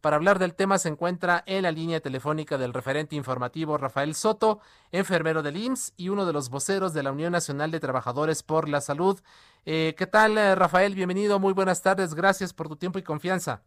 Para hablar del tema se encuentra en la línea telefónica del referente informativo Rafael Soto, enfermero del IMSS y uno de los voceros de la Unión Nacional de Trabajadores por la Salud. Eh, ¿Qué tal, eh, Rafael? Bienvenido, muy buenas tardes, gracias por tu tiempo y confianza.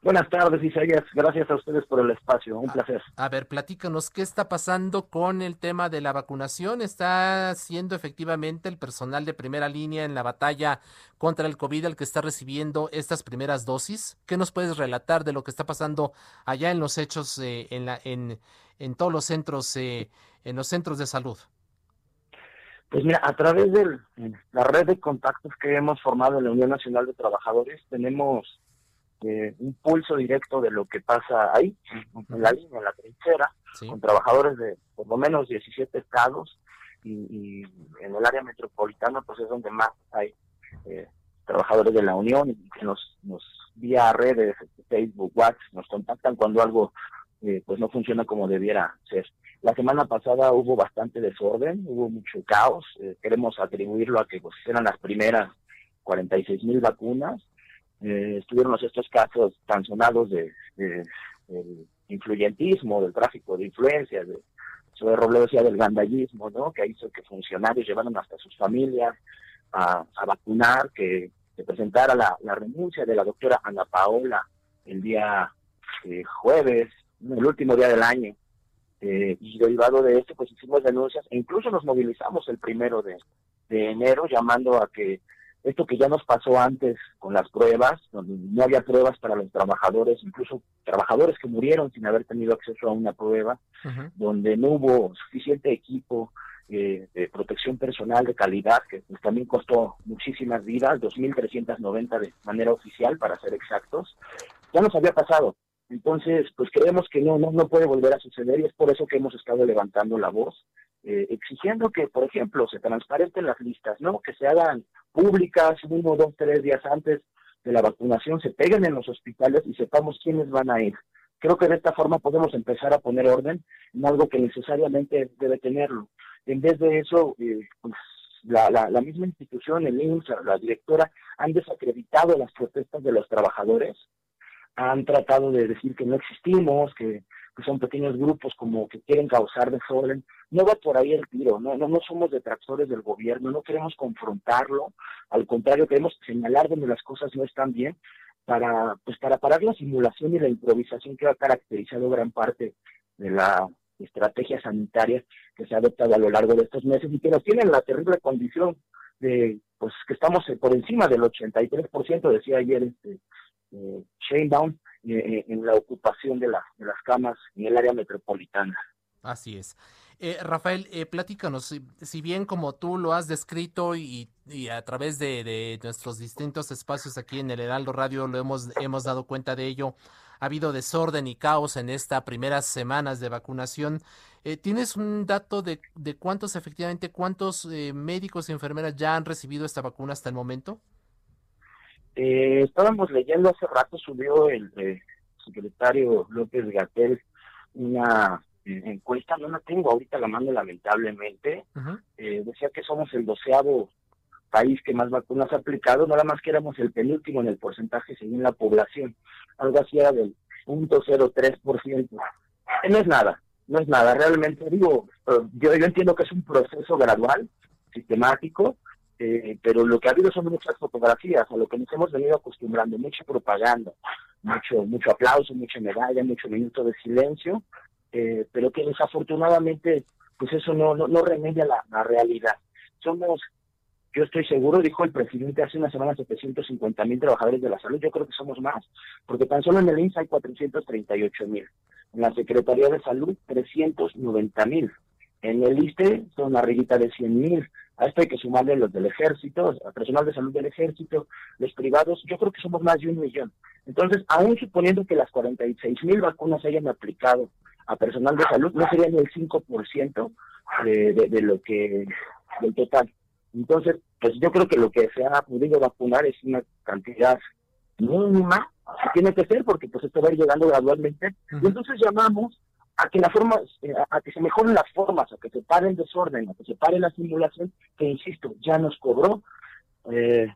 Buenas tardes, Isaías. Gracias a ustedes por el espacio. Un placer. A ver, platícanos, ¿qué está pasando con el tema de la vacunación? ¿Está siendo efectivamente el personal de primera línea en la batalla contra el COVID el que está recibiendo estas primeras dosis? ¿Qué nos puedes relatar de lo que está pasando allá en los hechos, eh, en, la, en, en todos los centros, eh, en los centros de salud? Pues mira, a través de la red de contactos que hemos formado en la Unión Nacional de Trabajadores, tenemos eh, un pulso directo de lo que pasa ahí, en la línea, en la trinchera, con trabajadores de por lo menos 17 estados y, en el área metropolitana pues es donde más hay eh, trabajadores de la Unión y que nos, nos vía redes, Facebook, WhatsApp, nos contactan cuando algo eh, pues no funciona como debiera ser. La semana pasada hubo bastante desorden, hubo mucho caos, queremos atribuirlo a que pues eran las primeras 46 mil vacunas, eh, estuvieron estos casos tan sonados de, del influyentismo, del tráfico de influencias, de, sobre Robledo decía del gandallismo, ¿no? que hizo que funcionarios llevaran hasta sus familias a, vacunar, que se presentara la, renuncia de la doctora Ana Paola el día eh, jueves, el último día del año. Eh, y derivado de esto, pues hicimos denuncias e incluso nos movilizamos el primero de, de enero llamando a que esto que ya nos pasó antes con las pruebas, donde no había pruebas para los trabajadores, incluso trabajadores que murieron sin haber tenido acceso a una prueba, donde no hubo suficiente equipo eh, de protección personal de calidad, que pues, también costó muchísimas vidas, 2.390 de manera oficial, para ser exactos, ya nos había pasado. Entonces, pues creemos que no, no, no puede volver a suceder y es por eso que hemos estado levantando la voz, eh, exigiendo que, por ejemplo, se transparenten las listas, ¿no? Que se hagan públicas uno, dos, tres días antes de la vacunación, se peguen en los hospitales y sepamos quiénes van a ir. Creo que de esta forma podemos empezar a poner orden en algo que necesariamente debe tenerlo. En vez de eso, eh, pues, la, la, la, misma institución, el IMSS, la directora, han desacreditado las protestas de los trabajadores, han tratado de decir que no existimos, que que son pequeños grupos como que quieren causar desorden, no va por ahí el tiro, no, no, no somos detractores del gobierno, no queremos confrontarlo, al contrario queremos señalar donde las cosas no están bien para, pues para parar la simulación y la improvisación que ha caracterizado gran parte de la estrategia sanitaria que se ha adoptado a lo largo de estos meses y que nos tiene en la terrible condición de pues que estamos por encima del 83%, decía ayer este eh, Shane Down, eh, en la ocupación de, la, de las camas en el área metropolitana. Así es. Eh, Rafael, eh, platícanos, si, bien como tú lo has descrito y, a través de, nuestros distintos espacios aquí en el Heraldo Radio lo hemos, hemos dado cuenta de ello, ha habido desorden y caos en estas primeras semanas de vacunación. Eh, ¿Tienes un dato de, de cuántos efectivamente, cuántos médicos y enfermeras ya han recibido esta vacuna hasta el momento? Eh, estábamos leyendo hace rato, subió el eh, secretario López Gatel una eh, encuesta, no la tengo ahorita la mando lamentablemente, eh, decía que somos el doceavo país que más vacunas ha aplicado, nada más que éramos el penúltimo en el porcentaje según la población, algo así era del 0.03%. No es nada, no es nada, realmente digo, yo, yo entiendo que es un proceso gradual, sistemático, eh, pero lo que ha habido son muchas fotografías, a lo que nos hemos venido acostumbrando, mucha propaganda, mucho mucho aplauso, mucha medalla, mucho minuto de silencio, eh, pero que desafortunadamente pues eso no, no, no remedia la, la, realidad. Somos, yo estoy seguro, dijo el presidente hace una semana, 750 mil trabajadores de la salud, yo creo que somos más, porque tan solo en el INSS hay 438 mil, en la Secretaría de Salud 390 mil, en el ISTE son arribita de 100 mil, A esto hay que sumarle los del ejército, a personal de salud del ejército, los privados, yo creo que somos más de un millón. Entonces, aún suponiendo que las 46 mil vacunas se hayan aplicado a personal de salud, no sería ni el 5% de, de, de lo que, del total. Entonces, pues yo creo que lo que se ha podido vacunar es una cantidad mínima, así tiene que ser, porque pues esto va a ir llegando gradualmente. Y entonces llamamos a que la forma, eh, a que se mejoren las formas, a que se pare el desorden, a que se pare la simulación, que insisto, ya nos cobró eh,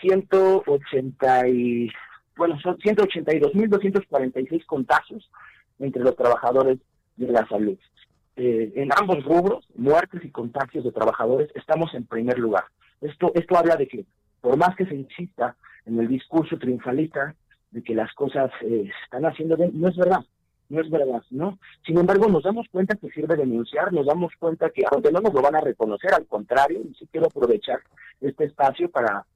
180 y, bueno, son 182.246 contagios entre los trabajadores de la salud. Eh, en ambos rubros, muertes y contagios de trabajadores, estamos en primer lugar. Esto, esto habla de que, por más que se insista en el discurso triunfalista de que las cosas eh, están haciendo bien, no es verdad, no es verdad, ¿no? Sin embargo, nos damos cuenta que sirve denunciar, nos damos cuenta que, aunque no nos lo van a reconocer, al contrario, y sí quiero aprovechar este espacio para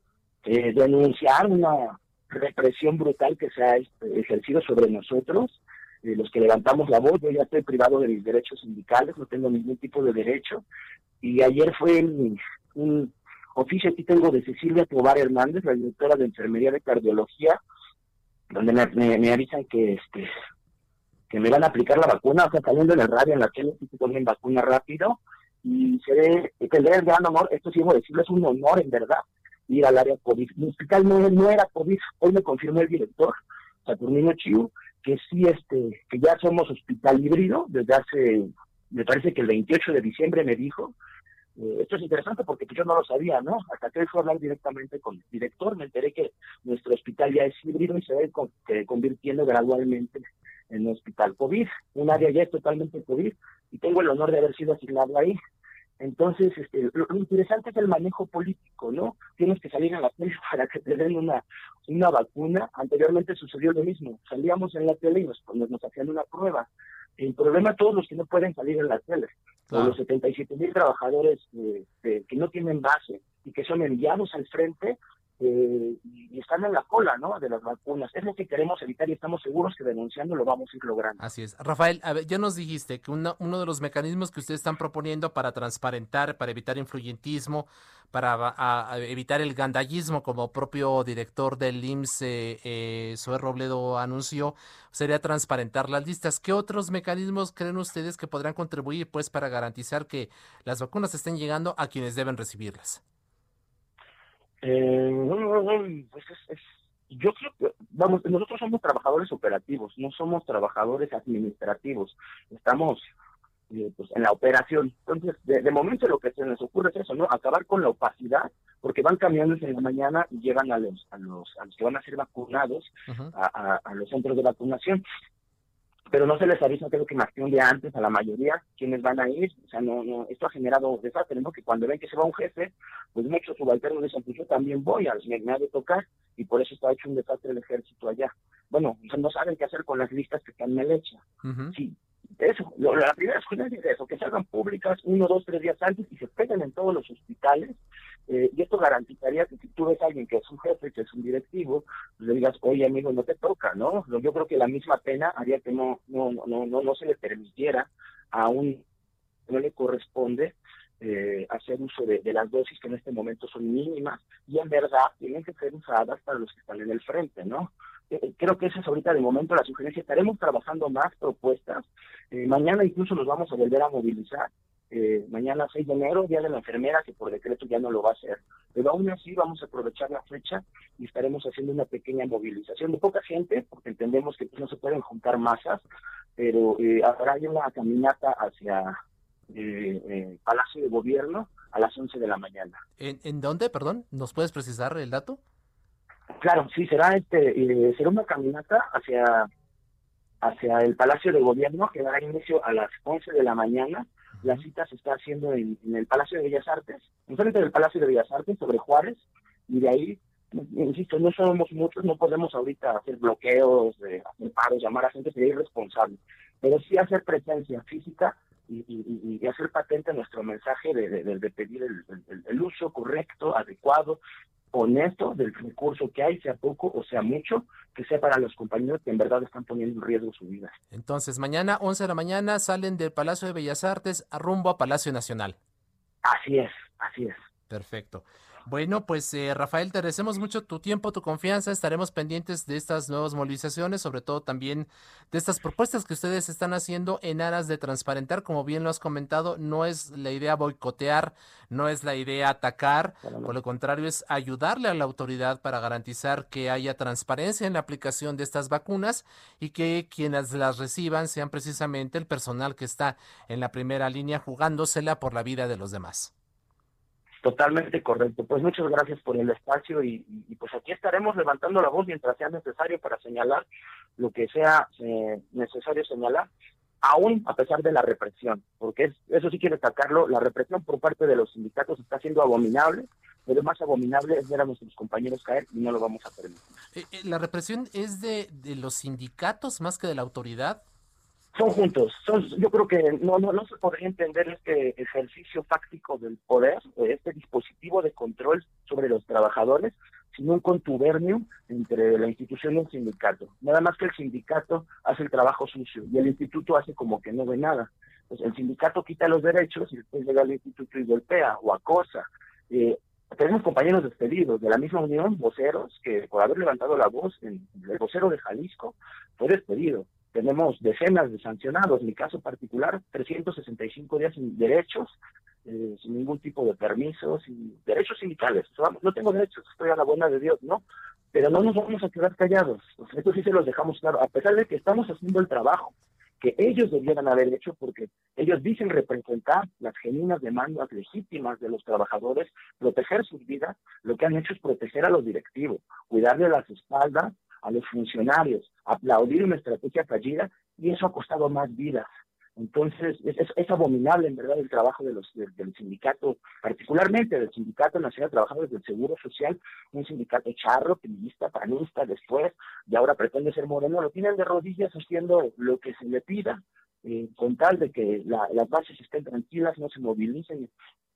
eh, denunciar una represión brutal que se ha este, ejercido sobre nosotros, los que levantamos la voz, yo ya estoy privado de mis derechos sindicales, no tengo ningún tipo de derecho, y ayer fue un, oficio, aquí tengo de Cecilia Tobar Hernández, la directora de Enfermería de Cardiología, donde me, me, avisan que este que me van a aplicar la vacuna, o sea, saliendo en el radio, en la tele, que ponen vacuna rápido, y se ve, que le gran honor, esto sí debo decirlo, es un honor en verdad, ir al área COVID. Mi hospital no, era COVID, hoy me confirmó el director, Saturnino Chiu, que sí, este, que ya somos hospital híbrido desde hace, me parece que el 28 de diciembre me dijo, eh, esto es interesante porque pues, yo no lo sabía, ¿no? Hasta que hoy fue a hablar directamente con el director, me enteré que nuestro hospital ya es híbrido y se va convirtiendo gradualmente en un hospital COVID. Un área ya es totalmente COVID y tengo el honor de haber sido asignado ahí. Entonces, este, lo, interesante es el manejo político, ¿no? Tienes que salir a la tele para que te den una, una vacuna. Anteriormente sucedió lo mismo. Salíamos en la tele y nos, nos hacían una prueba. El problema todos los que no pueden salir en la tele, los 77 mil trabajadores eh, que no tienen base y que son enviados al frente, eh, y están en la cola ¿no? de las vacunas. Es lo que queremos evitar y estamos seguros que denunciando lo vamos a ir logrando. Así es. Rafael, a ver, ya nos dijiste que uno, de los mecanismos que ustedes están proponiendo para transparentar, para evitar influyentismo, para evitar el gandallismo, como propio director del IMSS, eh, eh Robledo, anunció, sería transparentar las listas. ¿Qué otros mecanismos creen ustedes que podrán contribuir pues para garantizar que las vacunas estén llegando a quienes deben recibirlas? Pues es, yo creo que, vamos, nosotros somos trabajadores operativos, no somos trabajadores administrativos. Estamos eh, pues, en la operación. Entonces, de, momento lo que se nos ocurre es eso, ¿no? Acabar con la opacidad, porque van cambiando en la mañana y llegan a los, a los, a los que van a ser vacunados a, a los centros de vacunación pero no se les avisa creo que más que un día antes a la mayoría quienes van a ir, o sea, no, no, esto ha generado desastre, ¿no? Que cuando ven que se va un jefe, pues muchos subalternos dicen, pues yo también voy, a me, me ha de tocar, y por eso está hecho un desastre el ejército allá. Bueno, no saben qué hacer con las listas que están en leche. Sí, eso, la primera sugerencia es eso, que se hagan públicas uno, dos, tres días antes y se peguen en todos los hospitales eh, y esto garantizaría que si tú ves a alguien que es un jefe, que es un directivo, pues le digas, oye amigo, no te toca, ¿no? Yo creo que la misma pena haría que no, no, no, no, no se le permitiera a un no le corresponde eh, hacer uso de, las dosis que en este momento son mínimas y en verdad tienen que ser usadas para los que están en el frente, ¿no? Eh, creo que esa es ahorita de momento la sugerencia. Estaremos trabajando más propuestas. mañana incluso nos vamos a volver a movilizar eh, mañana 6 de enero, Día de la Enfermera, que por decreto ya no lo va a hacer. Pero aún así vamos a aprovechar la fecha y estaremos haciendo una pequeña movilización de poca gente, porque entendemos que no se pueden juntar masas, pero eh, habrá una caminata hacia eh, eh, Palacio de Gobierno a las 11 de la mañana. ¿En, ¿En dónde, perdón? ¿Nos puedes precisar el dato? Claro, sí, será este será una caminata hacia hacia el Palacio de Gobierno que dará inicio a las 11 de la mañana. La cita se está haciendo en, el Palacio de Bellas Artes, enfrente del Palacio de Bellas Artes, sobre Juárez, y de ahí, insisto, no somos muchos, no podemos ahorita hacer bloqueos, de hacer paros, llamar a gente, sería irresponsable, pero sí hacer presencia física y, y, hacer patente nuestro mensaje de, de, pedir el, el, uso correcto, adecuado honesto del recurso que hay, sea poco o sea mucho, que sea para los compañeros que en verdad están poniendo en riesgo su vida. Entonces, mañana, 11 de la mañana, salen del Palacio de Bellas Artes a rumbo a Palacio Nacional. Así es, así es. Perfecto. Bueno, pues eh, Rafael, te agradecemos mucho tu tiempo, tu confianza. Estaremos pendientes de estas nuevas movilizaciones, sobre todo también de estas propuestas que ustedes están haciendo en aras de transparentar. Como bien lo has comentado, no es la idea boicotear, no es la idea atacar, por lo contrario es ayudarle a la autoridad para garantizar que haya transparencia en la aplicación de estas vacunas y que quienes las reciban sean precisamente el personal que está en la primera línea jugándosela por la vida de los demás. Totalmente correcto. Pues muchas gracias por el espacio y, pues aquí estaremos levantando la voz mientras sea necesario para señalar lo que sea eh, necesario señalar, aún a pesar de la represión, porque eso sí quiero destacarlo, la represión por parte de los sindicatos está siendo abominable, pero más abominable es ver a nuestros compañeros caer y no lo vamos a permitir. Eh, eh, ¿La represión es de, de los sindicatos más que de la autoridad? Son juntos. Son, yo creo que no, no, no se podría entender este ejercicio fáctico del poder, este dispositivo de control sobre los trabajadores, sin un contubernio entre la institución y el sindicato. Nada más que el sindicato hace el trabajo sucio y el instituto hace como que no ve nada. Pues el sindicato quita los derechos y después llega al instituto y golpea o acosa. Eh, tenemos compañeros despedidos de la misma unión, voceros, que por haber levantado la voz, en, el vocero de Jalisco fue despedido tenemos decenas de sancionados, en mi caso particular, 365 días sin derechos, eh, sin ningún tipo de permisos, y derechos sindicales. no tengo derechos, estoy a la buena de Dios, ¿no? Pero no nos vamos a quedar callados. esto sí se los dejamos claro, a pesar de que estamos haciendo el trabajo que ellos debieran haber hecho porque ellos dicen representar las genuinas demandas legítimas de los trabajadores, proteger sus vidas, lo que han hecho es proteger a los directivos, cuidarle las espaldas a los funcionarios, aplaudir una estrategia fallida y eso ha costado más vidas. Entonces, es, abominable en verdad el trabajo de los, del sindicato, particularmente del Sindicato Nacional de Trabajadores del Seguro Social, un sindicato charro, feminista, panista, después, y ahora pretende ser moreno, lo tienen de rodillas haciendo lo que se le pida, eh, con tal de que las bases estén tranquilas, no se movilicen,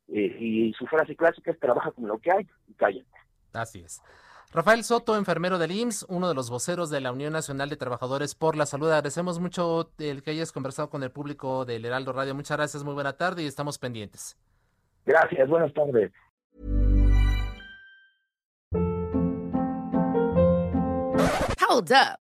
eh, y su frase clásica es trabaja con lo que hay y cállate. Así es. Rafael Soto, enfermero del IMSS, uno de los voceros de la Unión Nacional de Trabajadores por la Salud. Agradecemos mucho el que hayas conversado con el público del Heraldo Radio. Muchas gracias, muy buena tarde y estamos pendientes. Gracias, buenas tardes. Hold up.